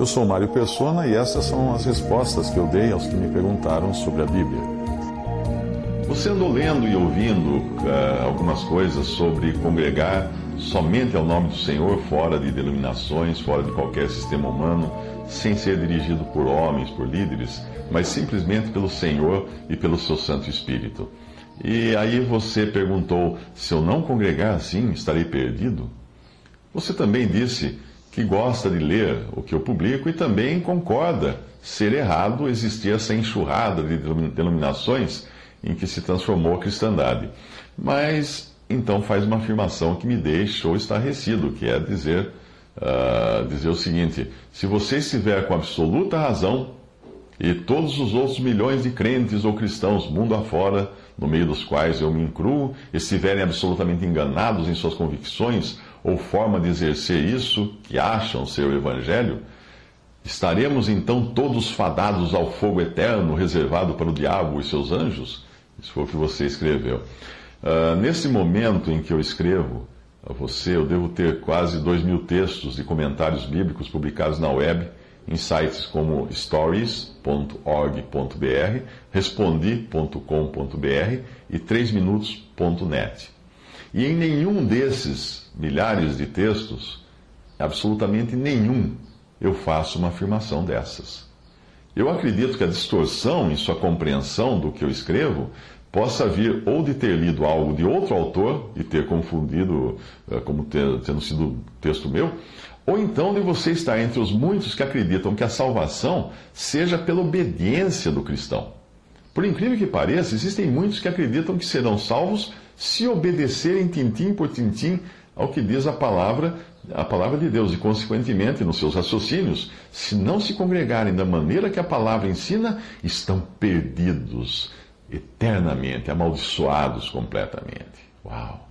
Eu sou Mário Persona e essas são as respostas que eu dei aos que me perguntaram sobre a Bíblia. Você andou lendo e ouvindo uh, algumas coisas sobre congregar somente ao nome do Senhor, fora de denominações, fora de qualquer sistema humano, sem ser dirigido por homens, por líderes, mas simplesmente pelo Senhor e pelo seu Santo Espírito. E aí você perguntou: se eu não congregar assim, estarei perdido? Você também disse que gosta de ler o que eu publico e também concorda ser errado existir essa enxurrada de denominações em que se transformou a cristandade. Mas então faz uma afirmação que me deixou estarrecido, que é dizer, uh, dizer o seguinte: se você estiver com absoluta razão, e todos os outros milhões de crentes ou cristãos mundo afora, no meio dos quais eu me incluo, estiverem absolutamente enganados em suas convicções ou forma de exercer isso que acham ser o Evangelho, estaremos então todos fadados ao fogo eterno reservado para o diabo e seus anjos? Isso foi o que você escreveu. Uh, nesse momento em que eu escrevo a você, eu devo ter quase dois mil textos e comentários bíblicos publicados na web, em sites como stories.org.br, respondi.com.br e 3minutos.net. E em nenhum desses milhares de textos, absolutamente nenhum, eu faço uma afirmação dessas. Eu acredito que a distorção em sua compreensão do que eu escrevo possa vir ou de ter lido algo de outro autor e ter confundido uh, como ter, tendo sido texto meu, ou então de você estar entre os muitos que acreditam que a salvação seja pela obediência do cristão. Por incrível que pareça, existem muitos que acreditam que serão salvos se obedecerem tintim por tintim ao que diz a palavra, a palavra de Deus, e consequentemente nos seus raciocínios, se não se congregarem da maneira que a palavra ensina, estão perdidos eternamente, amaldiçoados completamente. Uau!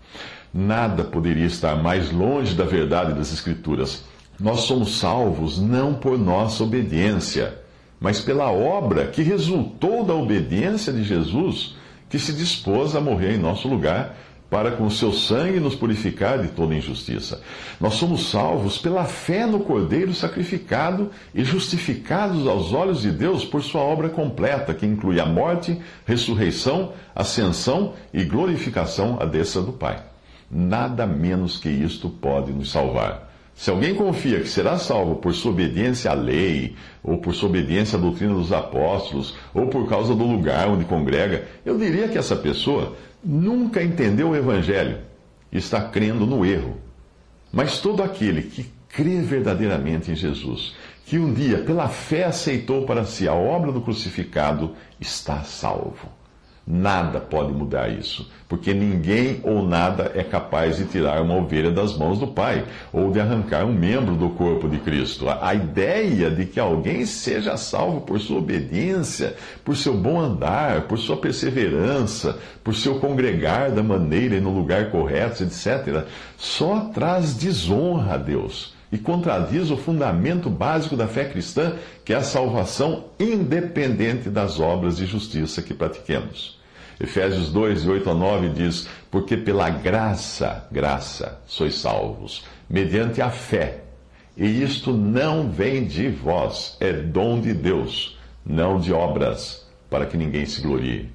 Nada poderia estar mais longe da verdade das Escrituras. Nós somos salvos não por nossa obediência, mas pela obra que resultou da obediência de Jesus que se dispôs a morrer em nosso lugar para com seu sangue nos purificar de toda injustiça. Nós somos salvos pela fé no Cordeiro sacrificado e justificados aos olhos de Deus por sua obra completa, que inclui a morte, ressurreição, ascensão e glorificação à destra do Pai. Nada menos que isto pode nos salvar. Se alguém confia que será salvo por sua obediência à lei, ou por sua obediência à doutrina dos apóstolos, ou por causa do lugar onde congrega, eu diria que essa pessoa nunca entendeu o Evangelho e está crendo no erro. Mas todo aquele que crê verdadeiramente em Jesus, que um dia, pela fé, aceitou para si a obra do crucificado, está salvo. Nada pode mudar isso, porque ninguém ou nada é capaz de tirar uma ovelha das mãos do Pai, ou de arrancar um membro do corpo de Cristo. A ideia de que alguém seja salvo por sua obediência, por seu bom andar, por sua perseverança, por seu congregar da maneira e no lugar correto, etc., só traz desonra a Deus e contradiz o fundamento básico da fé cristã, que é a salvação independente das obras de justiça que pratiquemos. Efésios 2, de 8 a 9 diz: Porque pela graça, graça, sois salvos, mediante a fé. E isto não vem de vós, é dom de Deus, não de obras, para que ninguém se glorie.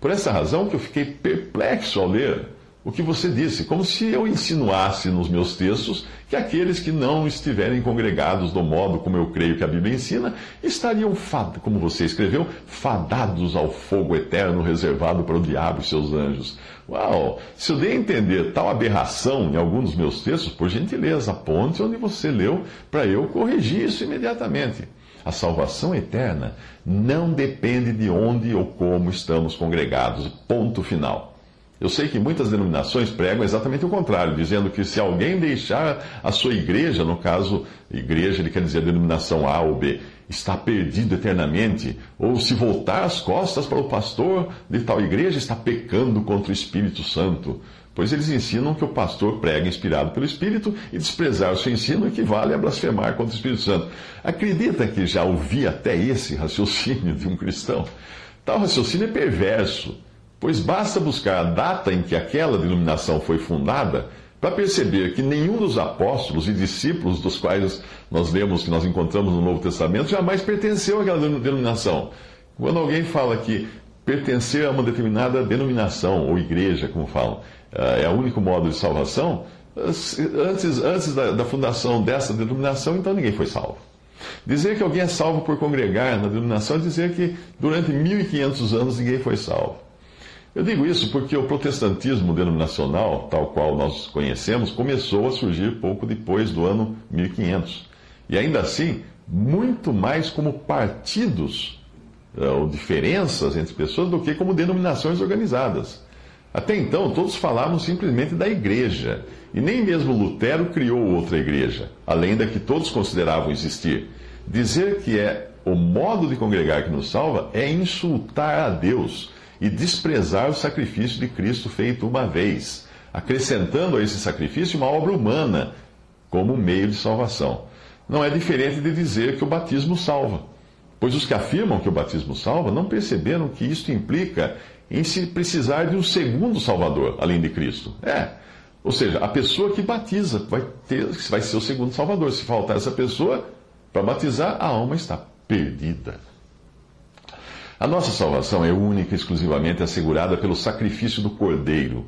Por essa razão que eu fiquei perplexo ao ler o que você disse, como se eu insinuasse nos meus textos que aqueles que não estiverem congregados do modo como eu creio que a Bíblia ensina, estariam, como você escreveu, fadados ao fogo eterno reservado para o diabo e seus anjos. Uau! Se eu dei a entender tal aberração em algum dos meus textos, por gentileza, aponte onde você leu para eu corrigir isso imediatamente. A salvação eterna não depende de onde ou como estamos congregados. Ponto final. Eu sei que muitas denominações pregam exatamente o contrário, dizendo que se alguém deixar a sua igreja, no caso, igreja, ele quer dizer denominação A ou B, está perdido eternamente, ou se voltar as costas para o pastor de tal igreja, está pecando contra o Espírito Santo. Pois eles ensinam que o pastor prega inspirado pelo Espírito e desprezar o seu ensino equivale a blasfemar contra o Espírito Santo. Acredita que já ouvi até esse raciocínio de um cristão? Tal raciocínio é perverso, pois basta buscar a data em que aquela denominação foi fundada para perceber que nenhum dos apóstolos e discípulos dos quais nós lemos que nós encontramos no Novo Testamento jamais pertenceu àquela denominação. Quando alguém fala que pertencer a uma determinada denominação ou igreja, como falam, eh, é o único modo de salvação, antes, antes da, da fundação dessa denominação, então ninguém foi salvo. Dizer que alguém é salvo por congregar na denominação é dizer que durante 1500 anos ninguém foi salvo. Eu digo isso porque o protestantismo denominacional, tal qual nós conhecemos, começou a surgir pouco depois do ano 1500. E ainda assim, muito mais como partidos eh, ou diferenças entre pessoas do que como denominações organizadas. Até então, todos falavam simplesmente da igreja, e nem mesmo Lutero criou outra igreja, além da que todos consideravam existir. Dizer que é o modo de congregar que nos salva é insultar a Deus e desprezar o sacrifício de Cristo feito uma vez, acrescentando a esse sacrifício uma obra humana como meio de salvação. Não é diferente de dizer que o batismo salva, pois os que afirmam que o batismo salva não perceberam que isto implica em se precisar de um segundo Salvador, além de Cristo. É. Ou seja, a pessoa que batiza vai, ter, vai ser o segundo Salvador. Se faltar essa pessoa para batizar, a alma está perdida. A nossa salvação é única e exclusivamente assegurada pelo sacrifício do Cordeiro.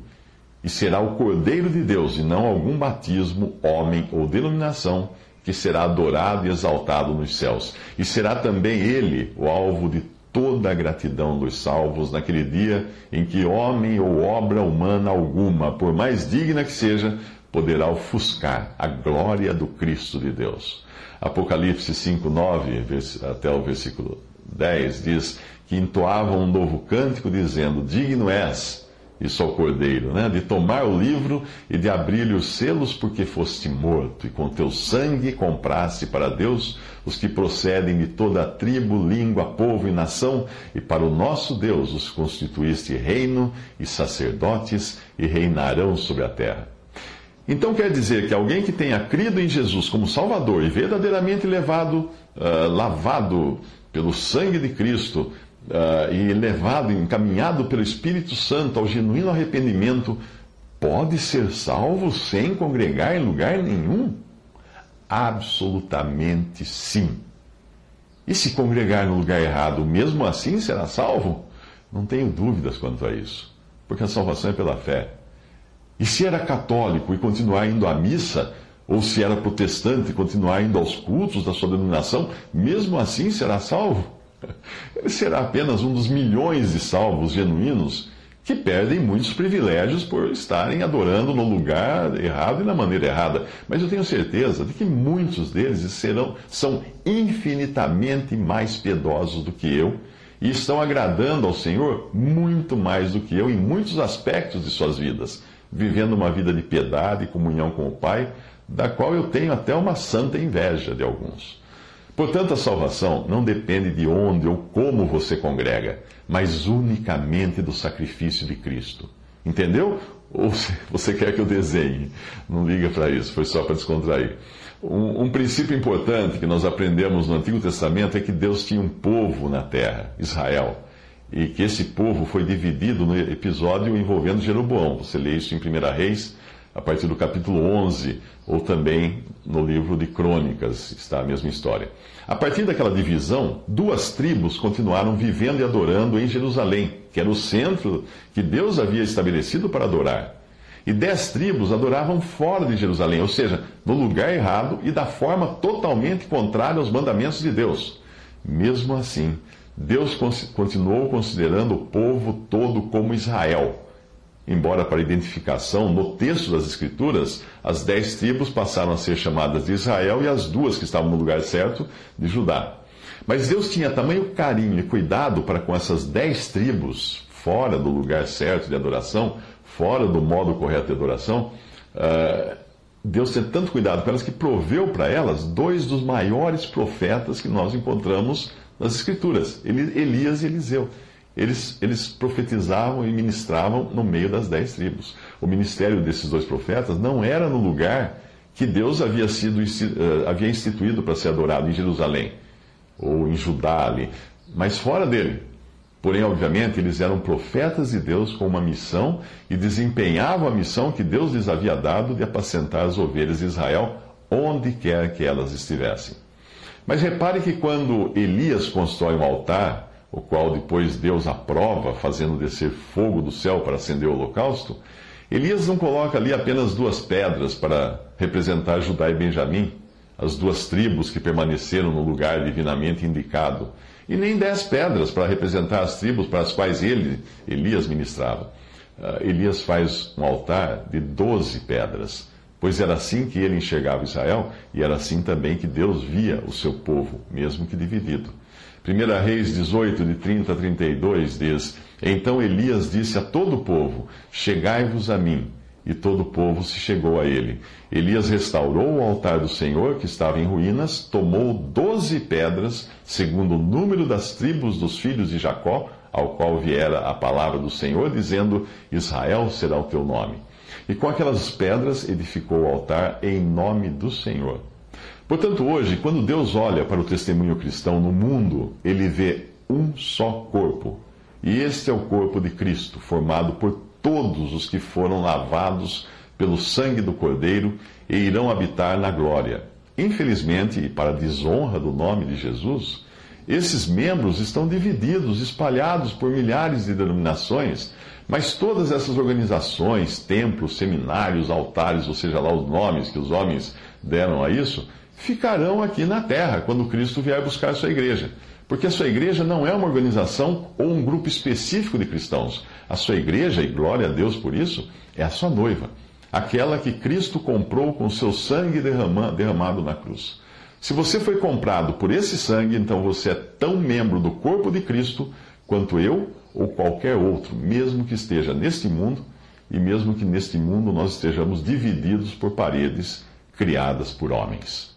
E será o Cordeiro de Deus, e não algum batismo, homem ou denominação, que será adorado e exaltado nos céus. E será também ele o alvo de toda a gratidão dos salvos naquele dia em que homem ou obra humana alguma, por mais digna que seja, poderá ofuscar a glória do Cristo de Deus. Apocalipse 5, 9 até o versículo 10 diz que entoavam um novo cântico dizendo: Digno és isso ao cordeiro, né? de tomar o livro e de abrir-lhe os selos, porque foste morto, e com teu sangue compraste para Deus os que procedem de toda a tribo, língua, povo e nação, e para o nosso Deus os constituíste reino e sacerdotes, e reinarão sobre a terra. Então quer dizer que alguém que tenha crido em Jesus como Salvador e verdadeiramente levado, uh, lavado pelo sangue de Cristo, uh, e levado, encaminhado pelo Espírito Santo ao genuíno arrependimento, pode ser salvo sem congregar em lugar nenhum? Absolutamente sim. E se congregar no lugar errado, mesmo assim será salvo? Não tenho dúvidas quanto a isso, porque a salvação é pela fé. E se era católico e continuar indo à missa, ou se era protestante continuar indo aos cultos da sua denominação, mesmo assim será salvo? Ele será apenas um dos milhões de salvos genuínos que perdem muitos privilégios por estarem adorando no lugar errado e na maneira errada. Mas eu tenho certeza de que muitos deles serão, são infinitamente mais piedosos do que eu e estão agradando ao Senhor muito mais do que eu em muitos aspectos de suas vidas, vivendo uma vida de piedade e comunhão com o Pai, da qual eu tenho até uma santa inveja de alguns. Portanto, a salvação não depende de onde ou como você congrega, mas unicamente do sacrifício de Cristo. Entendeu? Ou você quer que eu desenhe? Não liga para isso, foi só para descontrair. Um, um, princípio importante que nós aprendemos no Antigo Testamento é que Deus tinha um povo na terra, Israel, e que esse povo foi dividido no episódio envolvendo Jeroboão. Você lê isso em 1 Reis a partir do capítulo 11, ou também no livro de Crônicas, está a mesma história. A partir daquela divisão, duas tribos continuaram vivendo e adorando em Jerusalém, que era o centro que Deus havia estabelecido para adorar. E dez tribos adoravam fora de Jerusalém, ou seja, no lugar errado e da forma totalmente contrária aos mandamentos de Deus. Mesmo assim, Deus continuou considerando o povo todo como Israel Embora para identificação, no texto das Escrituras, as dez tribos passaram a ser chamadas de Israel e as duas que estavam no lugar certo, de Judá. Mas Deus tinha tamanho carinho e cuidado para com essas dez tribos, fora do lugar certo de adoração, fora do modo correto de adoração, uh, Deus tem tanto cuidado com elas que proveu para elas dois dos maiores profetas que nós encontramos nas Escrituras, Elias e Eliseu. Eles, eles profetizavam e ministravam no meio das dez tribos. O ministério desses dois profetas não era no lugar que Deus havia, sido, uh, havia instituído para ser adorado em Jerusalém ou em Judá ali, mas fora dele. Porém, obviamente, eles eram profetas de Deus com uma missão e desempenhavam a missão que Deus lhes havia dado de apacentar as ovelhas de Israel onde quer que elas estivessem. Mas repare que quando Elias constrói um altar, o qual depois Deus aprova, fazendo descer fogo do céu para acender o holocausto, Elias não coloca ali apenas duas pedras para representar Judá e Benjamim, as duas tribos que permaneceram no lugar divinamente indicado, e nem dez pedras para representar as tribos para as quais ele, Elias, ministrava. Uh, Elias faz um altar de doze pedras, pois era assim que ele enxergava Israel e era assim também que Deus via o seu povo, mesmo que dividido. 1 Reis 18, de 30 a 32 diz: Então Elias disse a todo o povo: Chegai-vos a mim. E todo o povo se chegou a ele. Elias restaurou o altar do Senhor, que estava em ruínas, tomou doze pedras, segundo o número das tribos dos filhos de Jacó, ao qual viera a palavra do Senhor, dizendo: Israel será o teu nome. E com aquelas pedras edificou o altar em nome do Senhor. Portanto, hoje, quando Deus olha para o testemunho cristão no mundo, ele vê um só corpo. E este é o corpo de Cristo, formado por todos os que foram lavados pelo sangue do Cordeiro e irão habitar na glória. Infelizmente, e para desonra do nome de Jesus, esses membros estão divididos, espalhados por milhares de denominações, mas todas essas organizações, templos, seminários, altares, ou seja lá os nomes que os homens deram a isso, ficarão aqui na terra quando Cristo vier buscar a sua igreja. Porque a sua igreja não é uma organização ou um grupo específico de cristãos. A sua igreja, e glória a Deus por isso, é a sua noiva, aquela que Cristo comprou com seu sangue derramado na cruz. Se você foi comprado por esse sangue, então você é tão membro do corpo de Cristo quanto eu ou qualquer outro, mesmo que esteja neste mundo e mesmo que neste mundo nós estejamos divididos por paredes criadas por homens.